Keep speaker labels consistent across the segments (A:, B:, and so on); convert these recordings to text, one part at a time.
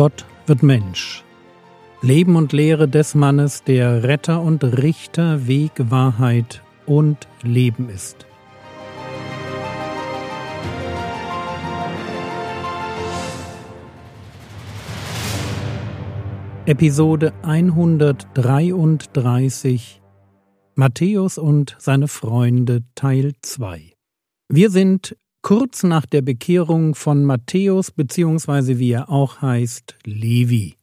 A: Gott wird Mensch. Leben und Lehre des Mannes, der Retter und Richter, Weg, Wahrheit und Leben ist. Episode 133 Matthäus und seine Freunde Teil 2 Wir sind kurz nach der Bekehrung von Matthäus beziehungsweise wie er auch heißt, Levi.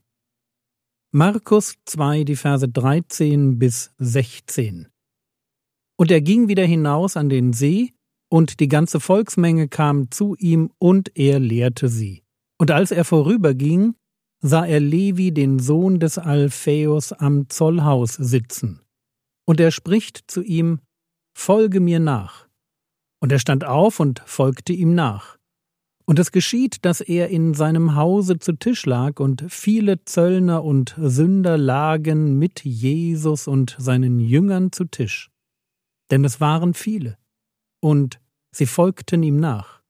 A: Markus 2, die Verse 13 bis 16. Und er ging wieder hinaus an den See, und die ganze Volksmenge kam zu ihm, und er lehrte sie. Und als er vorüberging, sah er Levi, den Sohn des Alphaeus, am Zollhaus sitzen. Und er spricht zu ihm, Folge mir nach. Und er stand auf und folgte ihm nach. Und es geschieht, dass er in seinem Hause zu Tisch lag, und viele Zöllner und Sünder lagen mit Jesus und seinen Jüngern zu Tisch. Denn es waren viele, und sie folgten ihm nach.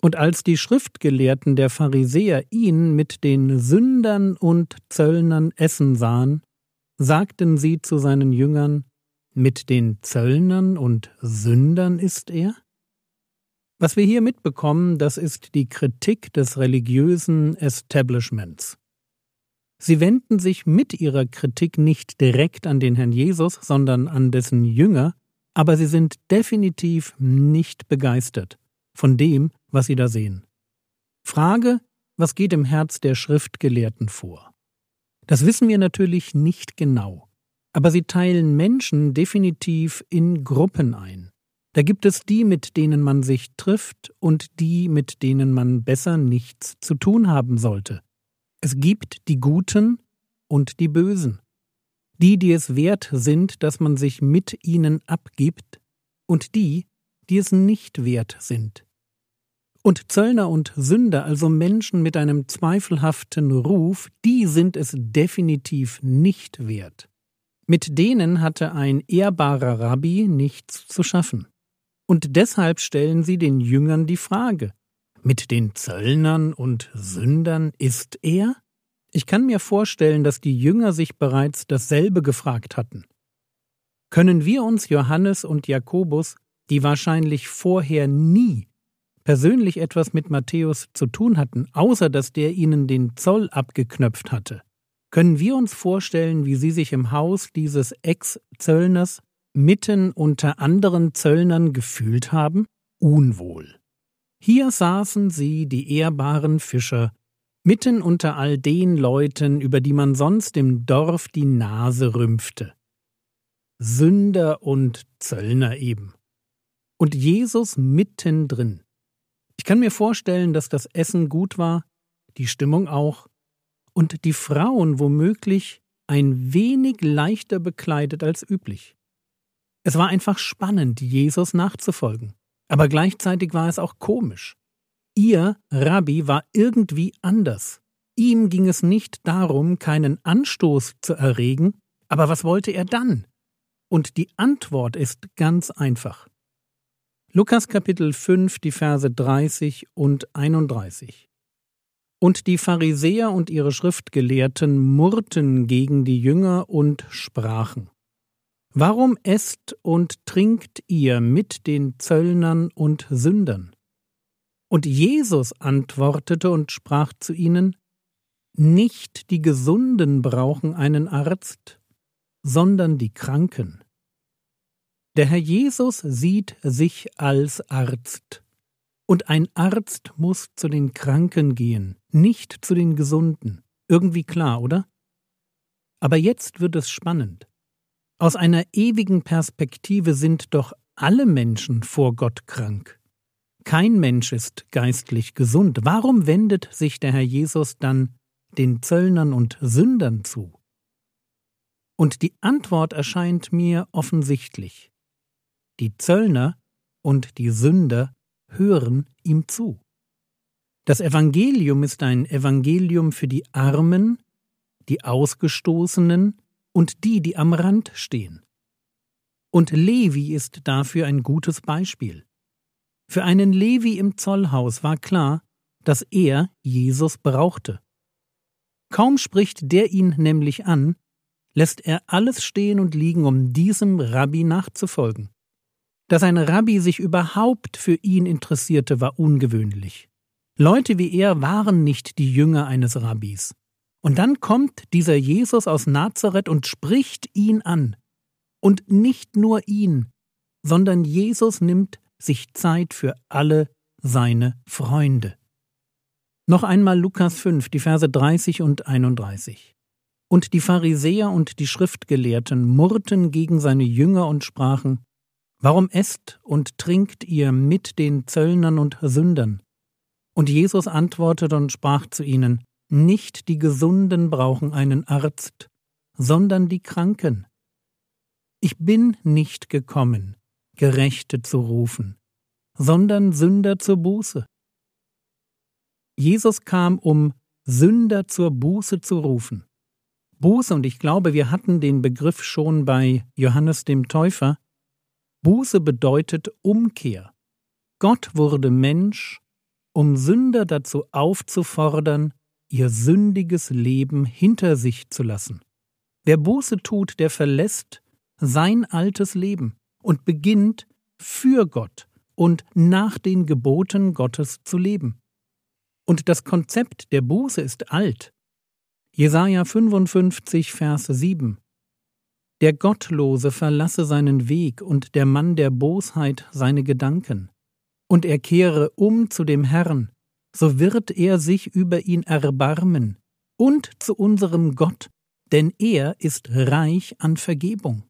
A: Und als die Schriftgelehrten der Pharisäer ihn mit den Sündern und Zöllnern essen sahen, sagten sie zu seinen Jüngern, mit den Zöllnern und Sündern ist er? Was wir hier mitbekommen, das ist die Kritik des religiösen Establishments. Sie wenden sich mit ihrer Kritik nicht direkt an den Herrn Jesus, sondern an dessen Jünger, aber sie sind definitiv nicht begeistert von dem, was sie da sehen. Frage, was geht im Herz der Schriftgelehrten vor? Das wissen wir natürlich nicht genau aber sie teilen Menschen definitiv in Gruppen ein. Da gibt es die, mit denen man sich trifft und die, mit denen man besser nichts zu tun haben sollte. Es gibt die Guten und die Bösen. Die, die es wert sind, dass man sich mit ihnen abgibt, und die, die es nicht wert sind. Und Zöllner und Sünder, also Menschen mit einem zweifelhaften Ruf, die sind es definitiv nicht wert. Mit denen hatte ein ehrbarer Rabbi nichts zu schaffen. Und deshalb stellen sie den Jüngern die Frage, mit den Zöllnern und Sündern ist er? Ich kann mir vorstellen, dass die Jünger sich bereits dasselbe gefragt hatten. Können wir uns Johannes und Jakobus, die wahrscheinlich vorher nie persönlich etwas mit Matthäus zu tun hatten, außer dass der ihnen den Zoll abgeknöpft hatte, können wir uns vorstellen, wie sie sich im Haus dieses Ex-Zöllners mitten unter anderen Zöllnern gefühlt haben? Unwohl. Hier saßen sie, die ehrbaren Fischer, mitten unter all den Leuten, über die man sonst im Dorf die Nase rümpfte. Sünder und Zöllner eben. Und Jesus mittendrin. Ich kann mir vorstellen, dass das Essen gut war, die Stimmung auch, und die Frauen womöglich ein wenig leichter bekleidet als üblich. Es war einfach spannend, Jesus nachzufolgen, aber gleichzeitig war es auch komisch. Ihr Rabbi war irgendwie anders. Ihm ging es nicht darum, keinen Anstoß zu erregen, aber was wollte er dann? Und die Antwort ist ganz einfach. Lukas Kapitel 5, die Verse 30 und 31. Und die Pharisäer und ihre Schriftgelehrten murrten gegen die Jünger und sprachen Warum esst und trinkt ihr mit den Zöllnern und Sündern? Und Jesus antwortete und sprach zu ihnen Nicht die Gesunden brauchen einen Arzt, sondern die Kranken. Der Herr Jesus sieht sich als Arzt. Und ein Arzt muss zu den Kranken gehen, nicht zu den Gesunden. Irgendwie klar, oder? Aber jetzt wird es spannend. Aus einer ewigen Perspektive sind doch alle Menschen vor Gott krank. Kein Mensch ist geistlich gesund. Warum wendet sich der Herr Jesus dann den Zöllnern und Sündern zu? Und die Antwort erscheint mir offensichtlich. Die Zöllner und die Sünder hören ihm zu. Das Evangelium ist ein Evangelium für die Armen, die Ausgestoßenen und die, die am Rand stehen. Und Levi ist dafür ein gutes Beispiel. Für einen Levi im Zollhaus war klar, dass er Jesus brauchte. Kaum spricht der ihn nämlich an, lässt er alles stehen und liegen, um diesem Rabbi nachzufolgen. Dass ein Rabbi sich überhaupt für ihn interessierte, war ungewöhnlich. Leute wie er waren nicht die Jünger eines Rabbis. Und dann kommt dieser Jesus aus Nazareth und spricht ihn an. Und nicht nur ihn, sondern Jesus nimmt sich Zeit für alle seine Freunde. Noch einmal Lukas 5, die Verse 30 und 31. Und die Pharisäer und die Schriftgelehrten murrten gegen seine Jünger und sprachen, Warum esst und trinkt ihr mit den Zöllnern und Sündern? Und Jesus antwortete und sprach zu ihnen, Nicht die Gesunden brauchen einen Arzt, sondern die Kranken. Ich bin nicht gekommen, Gerechte zu rufen, sondern Sünder zur Buße. Jesus kam, um Sünder zur Buße zu rufen. Buße, und ich glaube, wir hatten den Begriff schon bei Johannes dem Täufer, Buße bedeutet Umkehr. Gott wurde Mensch, um Sünder dazu aufzufordern, ihr sündiges Leben hinter sich zu lassen. Wer Buße tut, der verlässt sein altes Leben und beginnt für Gott und nach den Geboten Gottes zu leben. Und das Konzept der Buße ist alt. Jesaja 55, Vers 7. Der Gottlose verlasse seinen Weg und der Mann der Bosheit seine Gedanken. Und er kehre um zu dem Herrn, so wird er sich über ihn erbarmen, und zu unserem Gott, denn er ist reich an Vergebung.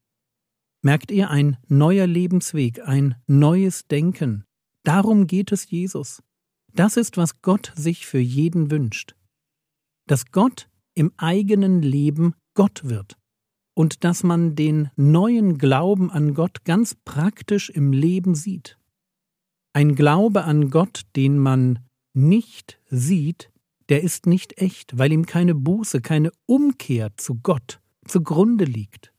A: Merkt ihr ein neuer Lebensweg, ein neues Denken? Darum geht es Jesus. Das ist, was Gott sich für jeden wünscht. Dass Gott im eigenen Leben Gott wird und dass man den neuen Glauben an Gott ganz praktisch im Leben sieht. Ein Glaube an Gott, den man nicht sieht, der ist nicht echt, weil ihm keine Buße, keine Umkehr zu Gott zugrunde liegt.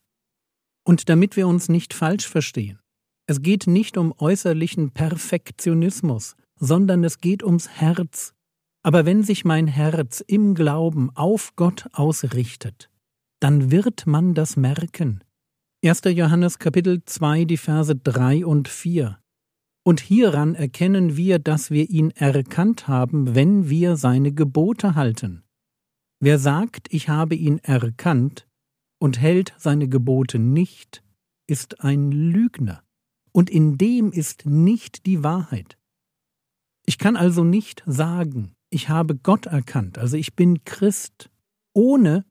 A: Und damit wir uns nicht falsch verstehen, es geht nicht um äußerlichen Perfektionismus, sondern es geht ums Herz. Aber wenn sich mein Herz im Glauben auf Gott ausrichtet, dann wird man das merken. 1. Johannes Kapitel 2, die Verse 3 und 4. Und hieran erkennen wir, dass wir ihn erkannt haben, wenn wir seine Gebote halten. Wer sagt, ich habe ihn erkannt und hält seine Gebote nicht, ist ein Lügner, und in dem ist nicht die Wahrheit. Ich kann also nicht sagen, ich habe Gott erkannt, also ich bin Christ, ohne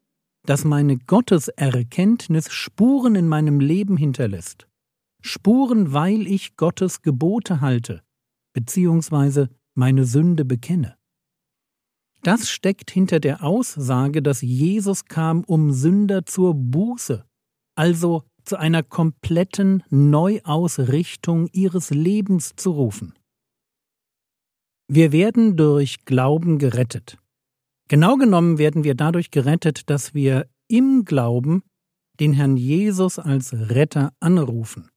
A: dass meine Gotteserkenntnis Spuren in meinem Leben hinterlässt. Spuren, weil ich Gottes Gebote halte, beziehungsweise meine Sünde bekenne. Das steckt hinter der Aussage, dass Jesus kam, um Sünder zur Buße, also zu einer kompletten Neuausrichtung ihres Lebens zu rufen. Wir werden durch Glauben gerettet. Genau genommen werden wir dadurch gerettet, dass wir im Glauben den Herrn Jesus als Retter anrufen.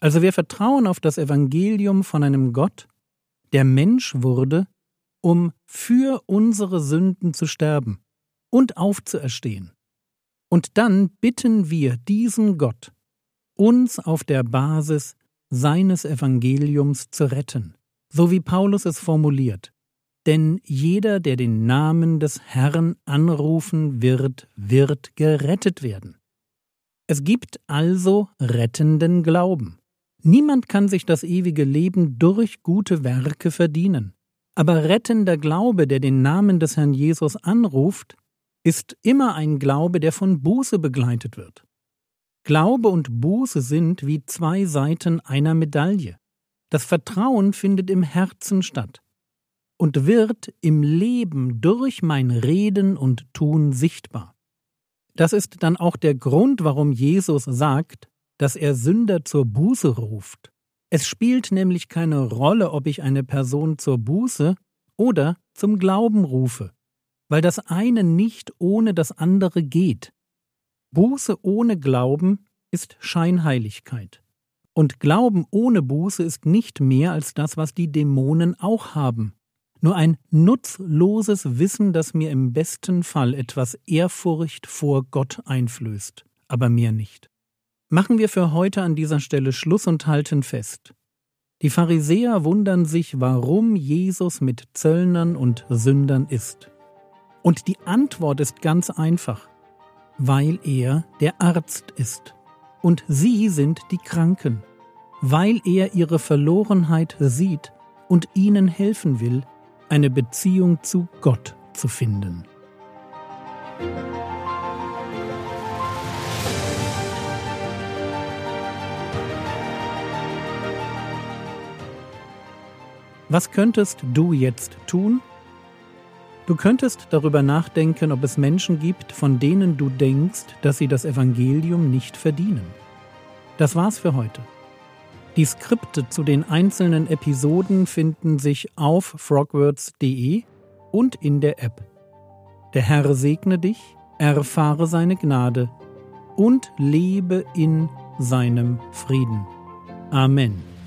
A: Also wir vertrauen auf das Evangelium von einem Gott, der Mensch wurde, um für unsere Sünden zu sterben und aufzuerstehen. Und dann bitten wir diesen Gott, uns auf der Basis seines Evangeliums zu retten so wie Paulus es formuliert. Denn jeder, der den Namen des Herrn anrufen wird, wird gerettet werden. Es gibt also rettenden Glauben. Niemand kann sich das ewige Leben durch gute Werke verdienen. Aber rettender Glaube, der den Namen des Herrn Jesus anruft, ist immer ein Glaube, der von Buße begleitet wird. Glaube und Buße sind wie zwei Seiten einer Medaille. Das Vertrauen findet im Herzen statt und wird im Leben durch mein Reden und Tun sichtbar. Das ist dann auch der Grund, warum Jesus sagt, dass er Sünder zur Buße ruft. Es spielt nämlich keine Rolle, ob ich eine Person zur Buße oder zum Glauben rufe, weil das eine nicht ohne das andere geht. Buße ohne Glauben ist Scheinheiligkeit. Und Glauben ohne Buße ist nicht mehr als das, was die Dämonen auch haben. Nur ein nutzloses Wissen, das mir im besten Fall etwas Ehrfurcht vor Gott einflößt, aber mehr nicht. Machen wir für heute an dieser Stelle Schluss und halten fest. Die Pharisäer wundern sich, warum Jesus mit Zöllnern und Sündern ist. Und die Antwort ist ganz einfach, weil er der Arzt ist und sie sind die Kranken, weil er ihre Verlorenheit sieht und ihnen helfen will, eine Beziehung zu Gott zu finden. Was könntest du jetzt tun? Du könntest darüber nachdenken, ob es Menschen gibt, von denen du denkst, dass sie das Evangelium nicht verdienen. Das war's für heute. Die Skripte zu den einzelnen Episoden finden sich auf frogwords.de und in der App. Der Herr segne dich, erfahre seine Gnade und lebe in seinem Frieden. Amen.